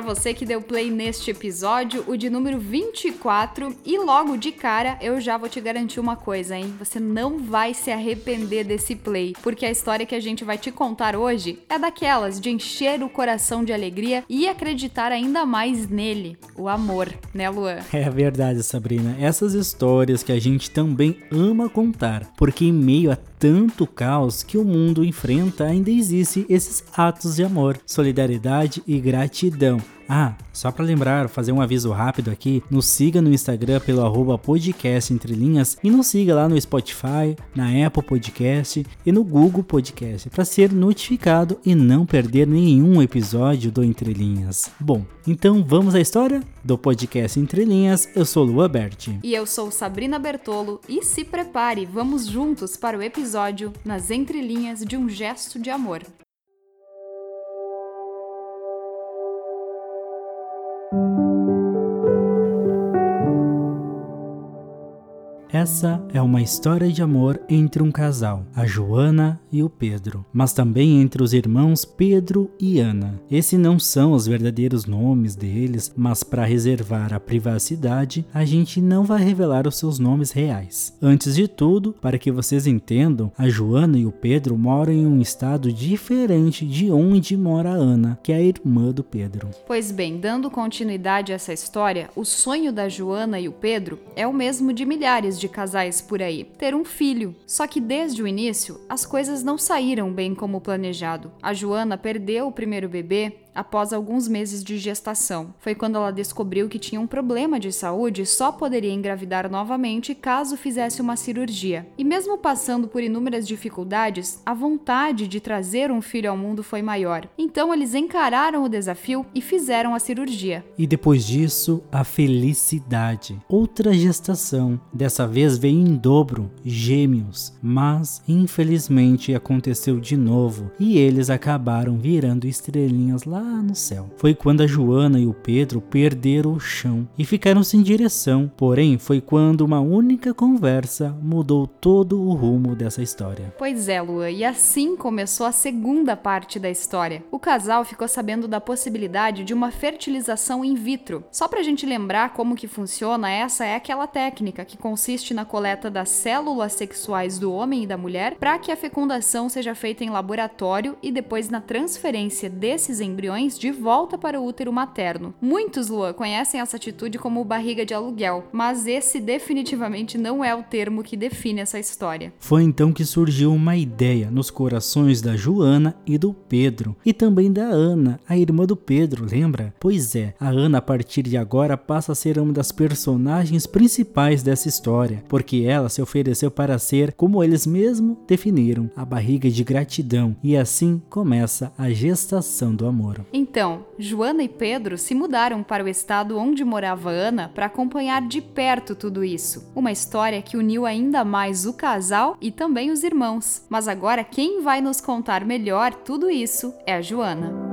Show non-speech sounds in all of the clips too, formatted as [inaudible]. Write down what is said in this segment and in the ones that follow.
para você que deu play neste episódio, o de número 24, e logo de cara eu já vou te garantir uma coisa, hein? Você não vai se arrepender desse play, porque a história que a gente vai te contar hoje é daquelas de encher o coração de alegria e acreditar ainda mais nele, o amor, né, Luan? [laughs] É verdade, Sabrina. Essas histórias que a gente também ama contar, porque em meio a tanto caos que o mundo enfrenta, ainda existe esses atos de amor, solidariedade e gratidão. Ah, só para lembrar, fazer um aviso rápido aqui, nos siga no Instagram pelo arroba podcast entre linhas e nos siga lá no Spotify, na Apple Podcast e no Google Podcast para ser notificado e não perder nenhum episódio do Entre Linhas. Bom, então vamos à história do podcast Entre Linhas. Eu sou Lua Berti. E eu sou Sabrina Bertolo e se prepare, vamos juntos para o episódio Nas Entrelinhas de um Gesto de Amor. thank you Essa é uma história de amor entre um casal, a Joana e o Pedro, mas também entre os irmãos Pedro e Ana. Esses não são os verdadeiros nomes deles, mas para reservar a privacidade, a gente não vai revelar os seus nomes reais. Antes de tudo, para que vocês entendam, a Joana e o Pedro moram em um estado diferente de onde mora a Ana, que é a irmã do Pedro. Pois bem, dando continuidade a essa história, o sonho da Joana e o Pedro é o mesmo de milhares de casais por aí, ter um filho. Só que desde o início, as coisas não saíram bem como planejado. A Joana perdeu o primeiro bebê após alguns meses de gestação. Foi quando ela descobriu que tinha um problema de saúde e só poderia engravidar novamente caso fizesse uma cirurgia. E mesmo passando por inúmeras dificuldades, a vontade de trazer um filho ao mundo foi maior. Então eles encararam o desafio e fizeram a cirurgia. E depois disso, a felicidade. Outra gestação. Dessa vez veio em dobro, gêmeos, mas infelizmente aconteceu de novo e eles acabaram virando estrelinhas lá no céu. Foi quando a Joana e o Pedro perderam o chão e ficaram sem direção. Porém, foi quando uma única conversa mudou todo o rumo dessa história. Pois é, Lua, e assim começou a segunda parte da história. O casal ficou sabendo da possibilidade de uma fertilização in vitro. Só pra gente lembrar como que funciona, essa é aquela técnica que consiste na coleta das células sexuais do homem e da mulher para que a fecundação seja feita em laboratório e depois na transferência desses embriões embriões de volta para o útero materno. Muitos, Lua, conhecem essa atitude como barriga de aluguel, mas esse definitivamente não é o termo que define essa história. Foi então que surgiu uma ideia nos corações da Joana e do Pedro, e também da Ana, a irmã do Pedro, lembra? Pois é, a Ana a partir de agora passa a ser uma das personagens principais dessa história, porque ela se ofereceu para ser, como eles mesmos definiram, a barriga de gratidão, e assim começa a gestação do amor. Então, Joana e Pedro se mudaram para o estado onde morava Ana para acompanhar de perto tudo isso. Uma história que uniu ainda mais o casal e também os irmãos. Mas agora quem vai nos contar melhor tudo isso é a Joana.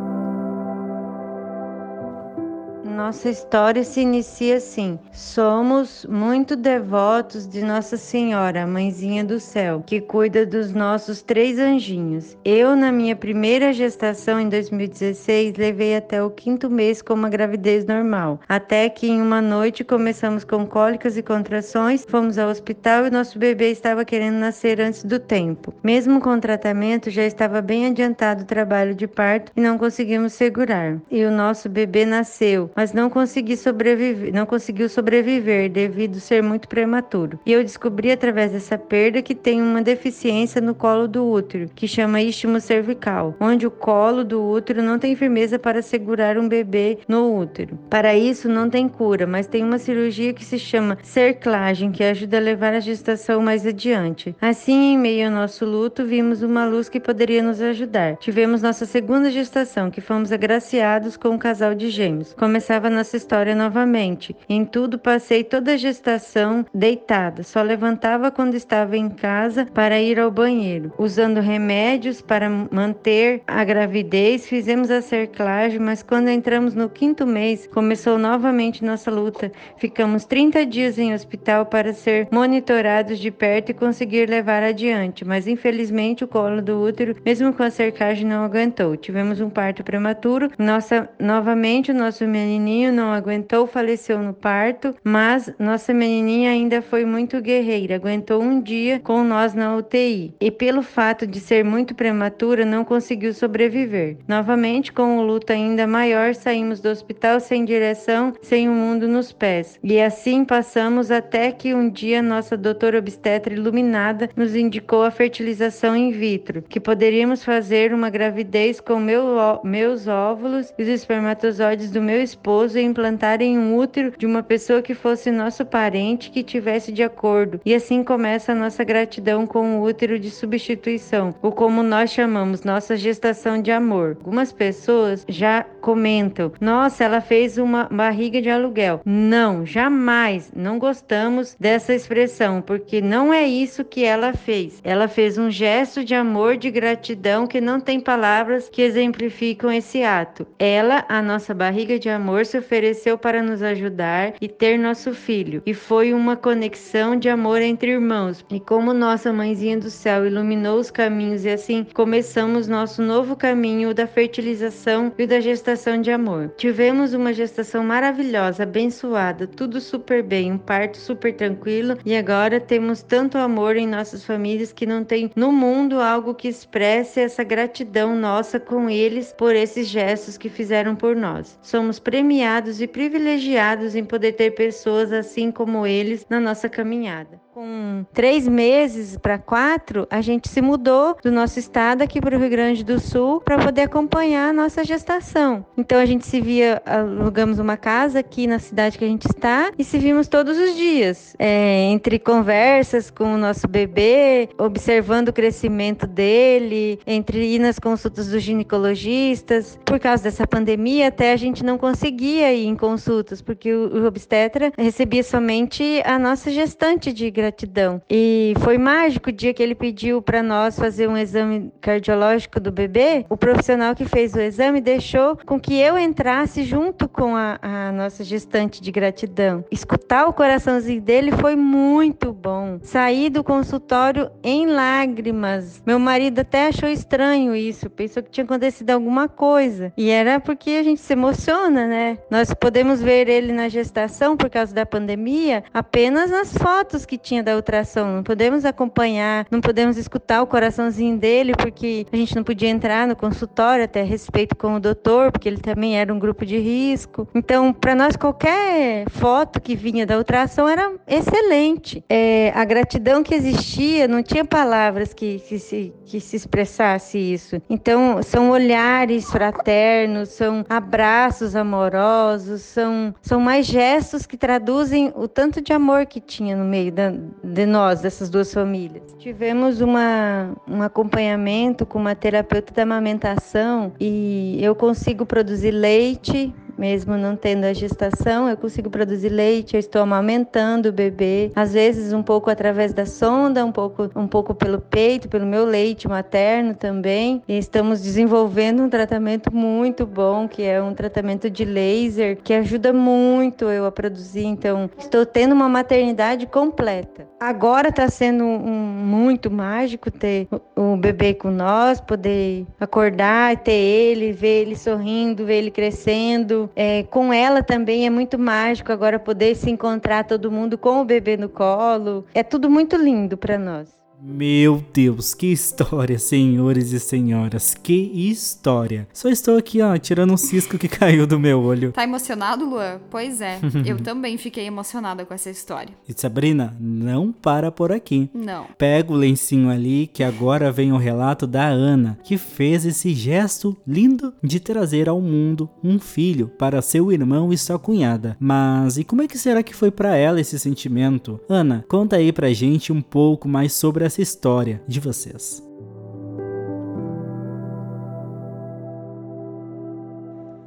Nossa história se inicia assim: somos muito devotos de Nossa Senhora, a Mãezinha do Céu, que cuida dos nossos três anjinhos. Eu, na minha primeira gestação em 2016, levei até o quinto mês com uma gravidez normal, até que em uma noite começamos com cólicas e contrações, fomos ao hospital e nosso bebê estava querendo nascer antes do tempo. Mesmo com tratamento, já estava bem adiantado o trabalho de parto e não conseguimos segurar. E o nosso bebê nasceu, mas não consegui sobreviver, não conseguiu sobreviver devido ser muito prematuro. E eu descobri através dessa perda que tem uma deficiência no colo do útero, que chama istmo cervical, onde o colo do útero não tem firmeza para segurar um bebê no útero. Para isso não tem cura, mas tem uma cirurgia que se chama cerclagem, que ajuda a levar a gestação mais adiante. Assim, em meio ao nosso luto, vimos uma luz que poderia nos ajudar. Tivemos nossa segunda gestação, que fomos agraciados com um casal de gêmeos. Começaram começava a nossa história novamente. Em tudo passei toda a gestação deitada, só levantava quando estava em casa para ir ao banheiro. Usando remédios para manter a gravidez, fizemos a cerclagem, mas quando entramos no quinto mês, começou novamente nossa luta. Ficamos 30 dias em hospital para ser monitorados de perto e conseguir levar adiante, mas infelizmente o colo do útero, mesmo com a cercagem, não aguentou. Tivemos um parto prematuro. Nossa, novamente o nosso menininho não aguentou, faleceu no parto, mas nossa menininha ainda foi muito guerreira, aguentou um dia com nós na UTI e pelo fato de ser muito prematura não conseguiu sobreviver. Novamente, com o luto ainda maior, saímos do hospital sem direção, sem o mundo nos pés. E assim passamos até que um dia nossa doutora obstetra iluminada nos indicou a fertilização in vitro, que poderíamos fazer uma gravidez com meu, meus óvulos e os espermatozoides do meu esposo e implantar em um útero de uma pessoa que fosse nosso parente que tivesse de acordo. E assim começa a nossa gratidão com o útero de substituição, ou como nós chamamos, nossa gestação de amor. Algumas pessoas já comentam: "Nossa, ela fez uma barriga de aluguel". Não, jamais, não gostamos dessa expressão, porque não é isso que ela fez. Ela fez um gesto de amor, de gratidão que não tem palavras que exemplificam esse ato. Ela, a nossa barriga de amor, se ofereceu para nos ajudar e ter nosso filho. E foi uma conexão de amor entre irmãos. E como nossa mãezinha do céu iluminou os caminhos e assim começamos nosso novo caminho da fertilização e da gestação de amor. Tivemos uma gestação maravilhosa, abençoada, tudo super bem, um parto super tranquilo e agora temos tanto amor em nossas famílias que não tem no mundo algo que expresse essa gratidão nossa com eles por esses gestos que fizeram por nós. Somos premiados e privilegiados em poder ter pessoas assim como eles na nossa caminhada. Com três meses para quatro, a gente se mudou do nosso estado aqui para o Rio Grande do Sul para poder acompanhar a nossa gestação. Então a gente se via, alugamos uma casa aqui na cidade que a gente está e se vimos todos os dias, é, entre conversas com o nosso bebê, observando o crescimento dele, entre ir nas consultas dos ginecologistas. Por causa dessa pandemia, até a gente não conseguia ir em consultas, porque o, o obstetra recebia somente a nossa gestante de gravidez gratidão. E foi mágico o dia que ele pediu para nós fazer um exame cardiológico do bebê. O profissional que fez o exame deixou com que eu entrasse junto com a, a nossa gestante de gratidão. Escutar o coraçãozinho dele foi muito bom. Saí do consultório em lágrimas. Meu marido até achou estranho isso, pensou que tinha acontecido alguma coisa. E era porque a gente se emociona, né? Nós podemos ver ele na gestação por causa da pandemia apenas nas fotos que tinha da ultrassom. Não podemos acompanhar, não podemos escutar o coraçãozinho dele, porque a gente não podia entrar no consultório, até respeito com o doutor, porque ele também era um grupo de risco. Então, para nós, qualquer foto que vinha da ultrassom era excelente. É, a gratidão que existia, não tinha palavras que, que, se, que se expressasse isso. Então, são olhares fraternos, são abraços amorosos, são, são mais gestos que traduzem o tanto de amor que tinha no meio da, de nós, dessas duas famílias. Tivemos uma, um acompanhamento com uma terapeuta da amamentação e eu consigo produzir leite mesmo não tendo a gestação, eu consigo produzir leite, eu estou amamentando o bebê, às vezes um pouco através da sonda, um pouco, um pouco pelo peito, pelo meu leite materno também. E estamos desenvolvendo um tratamento muito bom, que é um tratamento de laser, que ajuda muito eu a produzir. Então, estou tendo uma maternidade completa. Agora está sendo um, muito mágico ter o, o bebê com nós, poder acordar, ter ele, ver ele sorrindo, ver ele crescendo, é, com ela também é muito mágico agora poder se encontrar todo mundo com o bebê no colo. É tudo muito lindo para nós. Meu Deus, que história, senhores e senhoras, que história. Só estou aqui, ó, tirando um cisco que [laughs] caiu do meu olho. Tá emocionado, Luan? Pois é, [laughs] eu também fiquei emocionada com essa história. E Sabrina, não para por aqui. Não. Pega o lencinho ali, que agora vem o relato da Ana, que fez esse gesto lindo de trazer ao mundo um filho para seu irmão e sua cunhada. Mas e como é que será que foi para ela esse sentimento? Ana, conta aí pra gente um pouco mais sobre essa história de vocês.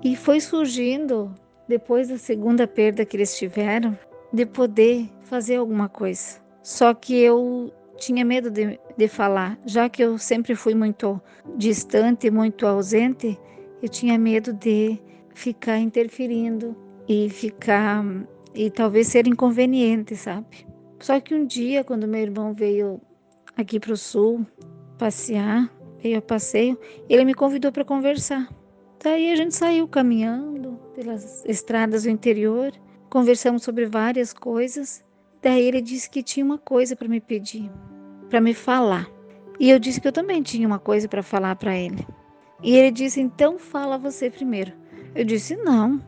E foi surgindo depois da segunda perda que eles tiveram, de poder fazer alguma coisa. Só que eu tinha medo de, de falar, já que eu sempre fui muito distante, muito ausente, eu tinha medo de ficar interferindo e ficar e talvez ser inconveniente, sabe? Só que um dia, quando meu irmão veio aqui para o sul passear, veio a passeio, ele me convidou para conversar. Daí a gente saiu caminhando pelas estradas do interior, conversamos sobre várias coisas. Daí ele disse que tinha uma coisa para me pedir, para me falar. E eu disse que eu também tinha uma coisa para falar para ele. E ele disse: "Então fala você primeiro". Eu disse: "Não.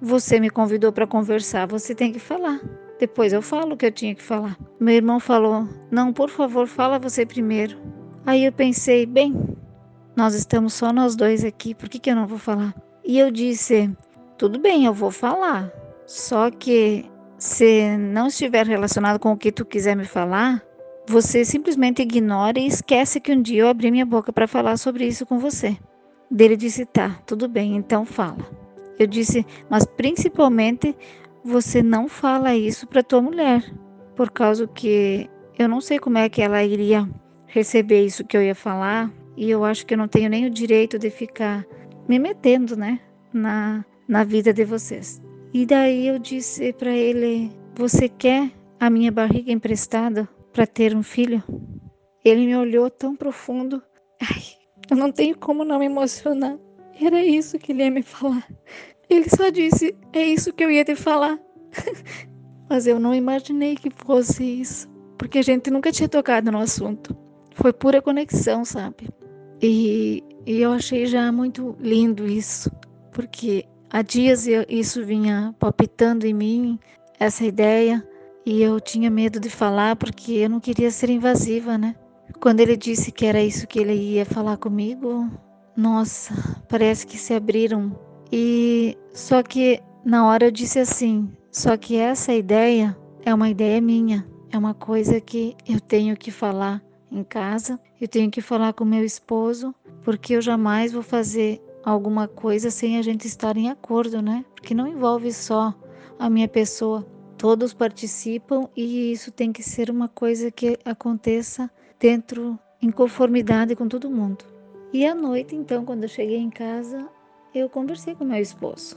Você me convidou para conversar, você tem que falar". Depois eu falo o que eu tinha que falar. Meu irmão falou: Não, por favor, fala você primeiro. Aí eu pensei: Bem, nós estamos só nós dois aqui, por que, que eu não vou falar? E eu disse: Tudo bem, eu vou falar. Só que se não estiver relacionado com o que tu quiser me falar, você simplesmente ignora e esquece que um dia eu abri minha boca para falar sobre isso com você. Dele disse: Tá, tudo bem, então fala. Eu disse: Mas principalmente você não fala isso para tua mulher, por causa que eu não sei como é que ela iria receber isso que eu ia falar, e eu acho que eu não tenho nem o direito de ficar me metendo, né, na, na vida de vocês. E daí eu disse para ele: Você quer a minha barriga emprestada para ter um filho? Ele me olhou tão profundo. Ai, eu não tenho como não me emocionar. Era isso que ele ia me falar. Ele só disse: É isso que eu ia te falar. [laughs] Mas eu não imaginei que fosse isso, porque a gente nunca tinha tocado no assunto. Foi pura conexão, sabe? E, e eu achei já muito lindo isso, porque há dias eu, isso vinha palpitando em mim, essa ideia, e eu tinha medo de falar porque eu não queria ser invasiva, né? Quando ele disse que era isso que ele ia falar comigo, nossa, parece que se abriram e só que na hora eu disse assim: só que essa ideia é uma ideia minha, é uma coisa que eu tenho que falar em casa, eu tenho que falar com meu esposo, porque eu jamais vou fazer alguma coisa sem a gente estar em acordo, né? Porque não envolve só a minha pessoa, todos participam e isso tem que ser uma coisa que aconteça dentro em conformidade com todo mundo. E à noite, então, quando eu cheguei em casa, eu conversei com meu esposo.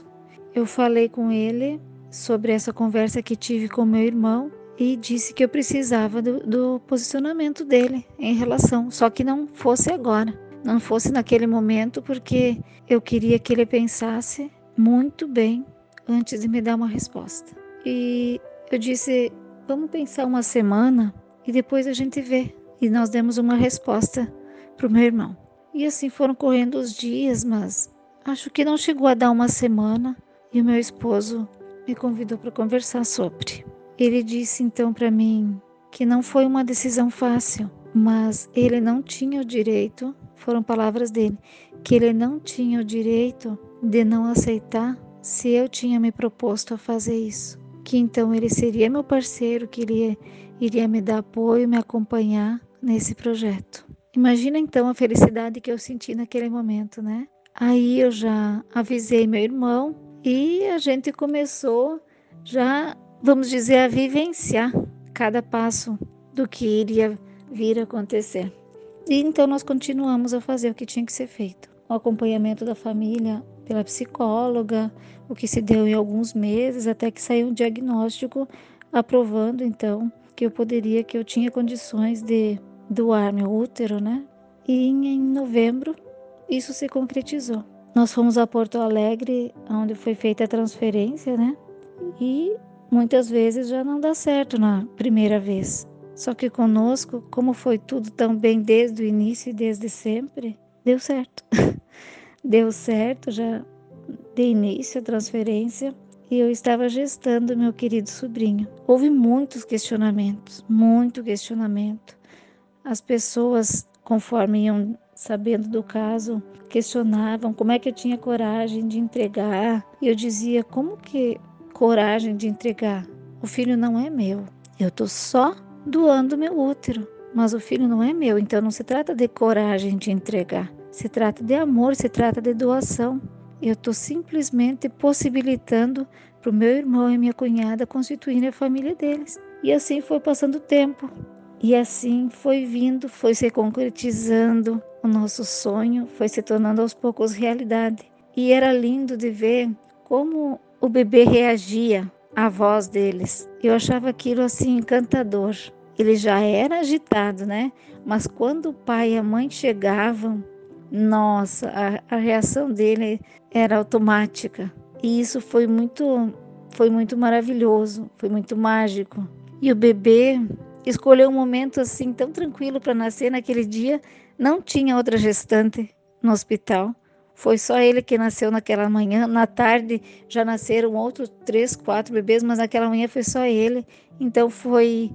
Eu falei com ele sobre essa conversa que tive com meu irmão e disse que eu precisava do, do posicionamento dele em relação, só que não fosse agora, não fosse naquele momento, porque eu queria que ele pensasse muito bem antes de me dar uma resposta. E eu disse: vamos pensar uma semana e depois a gente vê. E nós demos uma resposta para o meu irmão. E assim foram correndo os dias, mas Acho que não chegou a dar uma semana e o meu esposo me convidou para conversar sobre. Ele disse então para mim que não foi uma decisão fácil, mas ele não tinha o direito, foram palavras dele, que ele não tinha o direito de não aceitar se eu tinha me proposto a fazer isso. Que então ele seria meu parceiro, que ele iria me dar apoio, me acompanhar nesse projeto. Imagina então a felicidade que eu senti naquele momento, né? Aí eu já avisei meu irmão e a gente começou já, vamos dizer, a vivenciar cada passo do que iria vir a acontecer. E então nós continuamos a fazer o que tinha que ser feito. O acompanhamento da família pela psicóloga, o que se deu em alguns meses, até que saiu um diagnóstico aprovando então que eu poderia, que eu tinha condições de doar meu útero, né? E em novembro isso se concretizou. Nós fomos a Porto Alegre, onde foi feita a transferência, né? E muitas vezes já não dá certo na primeira vez. Só que conosco, como foi tudo tão bem desde o início e desde sempre, deu certo. [laughs] deu certo já de início a transferência e eu estava gestando meu querido sobrinho. Houve muitos questionamentos, muito questionamento. As pessoas, conforme iam sabendo do caso, questionavam como é que eu tinha coragem de entregar. E eu dizia: como que coragem de entregar? O filho não é meu. Eu estou só doando meu útero, mas o filho não é meu. Então não se trata de coragem de entregar. Se trata de amor, se trata de doação. Eu estou simplesmente possibilitando para o meu irmão e minha cunhada constituírem a família deles. E assim foi passando o tempo. E assim foi vindo, foi se concretizando o nosso sonho, foi se tornando aos poucos realidade. E era lindo de ver como o bebê reagia à voz deles. Eu achava aquilo assim encantador. Ele já era agitado, né? Mas quando o pai e a mãe chegavam, nossa, a, a reação dele era automática. E isso foi muito foi muito maravilhoso, foi muito mágico. E o bebê escolheu um momento assim tão tranquilo para nascer naquele dia. Não tinha outra gestante no hospital. Foi só ele que nasceu naquela manhã. Na tarde já nasceram outros três, quatro bebês, mas naquela manhã foi só ele. Então foi,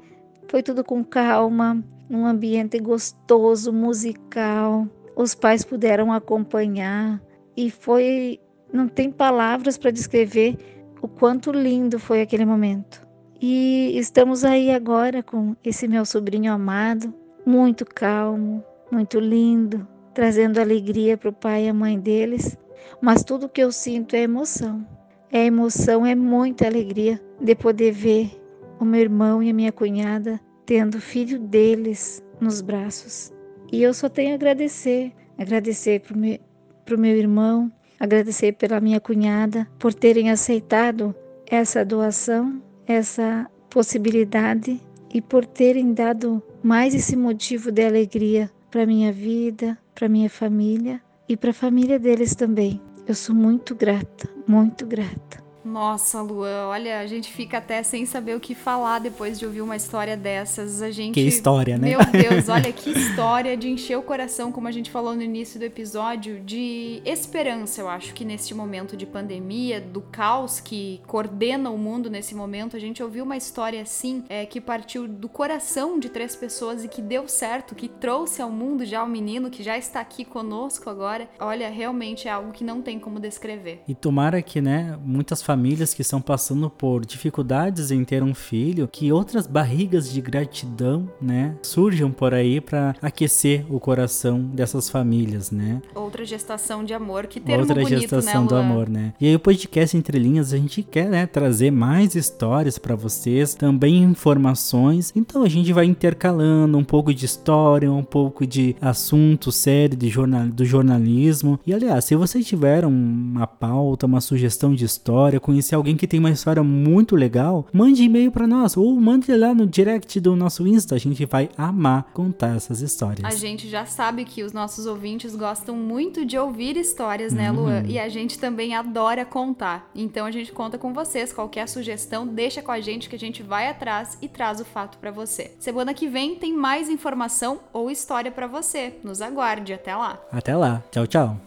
foi tudo com calma, num ambiente gostoso, musical. Os pais puderam acompanhar e foi. Não tem palavras para descrever o quanto lindo foi aquele momento. E estamos aí agora com esse meu sobrinho amado, muito calmo, muito lindo, trazendo alegria para o pai e a mãe deles. Mas tudo que eu sinto é emoção. É emoção, é muita alegria de poder ver o meu irmão e a minha cunhada tendo o filho deles nos braços. E eu só tenho a agradecer, agradecer para o meu, meu irmão, agradecer pela minha cunhada por terem aceitado essa doação essa possibilidade e por terem dado mais esse motivo de alegria para minha vida, para minha família e para a família deles também. Eu sou muito grata, muito grata. Nossa, Luan, olha, a gente fica até sem saber o que falar depois de ouvir uma história dessas. A gente. Que história, né? Meu Deus, [laughs] olha que história de encher o coração, como a gente falou no início do episódio, de esperança, eu acho que neste momento de pandemia, do caos que coordena o mundo nesse momento, a gente ouviu uma história assim, é, que partiu do coração de três pessoas e que deu certo, que trouxe ao mundo já o menino que já está aqui conosco agora. Olha, realmente é algo que não tem como descrever. E tomara que, né, muitas famílias famílias que estão passando por dificuldades em ter um filho, que outras barrigas de gratidão, né, surjam por aí para aquecer o coração dessas famílias, né? Outra gestação de amor, que termo Outra bonito, gestação né, do amor, né? E aí o podcast Entre Linhas, a gente quer, né, trazer mais histórias para vocês, também informações. Então a gente vai intercalando um pouco de história, um pouco de assunto sério de jornal, do jornalismo. E aliás, se você tiver uma pauta, uma sugestão de história, conhecer alguém que tem uma história muito legal, mande e-mail para nós ou mande lá no direct do nosso Insta. A gente vai amar contar essas histórias. A gente já sabe que os nossos ouvintes gostam muito de ouvir histórias, né, uhum. Luan? E a gente também adora contar. Então a gente conta com vocês. Qualquer sugestão, deixa com a gente que a gente vai atrás e traz o fato para você. Semana que vem tem mais informação ou história para você. Nos aguarde. Até lá. Até lá. Tchau, tchau.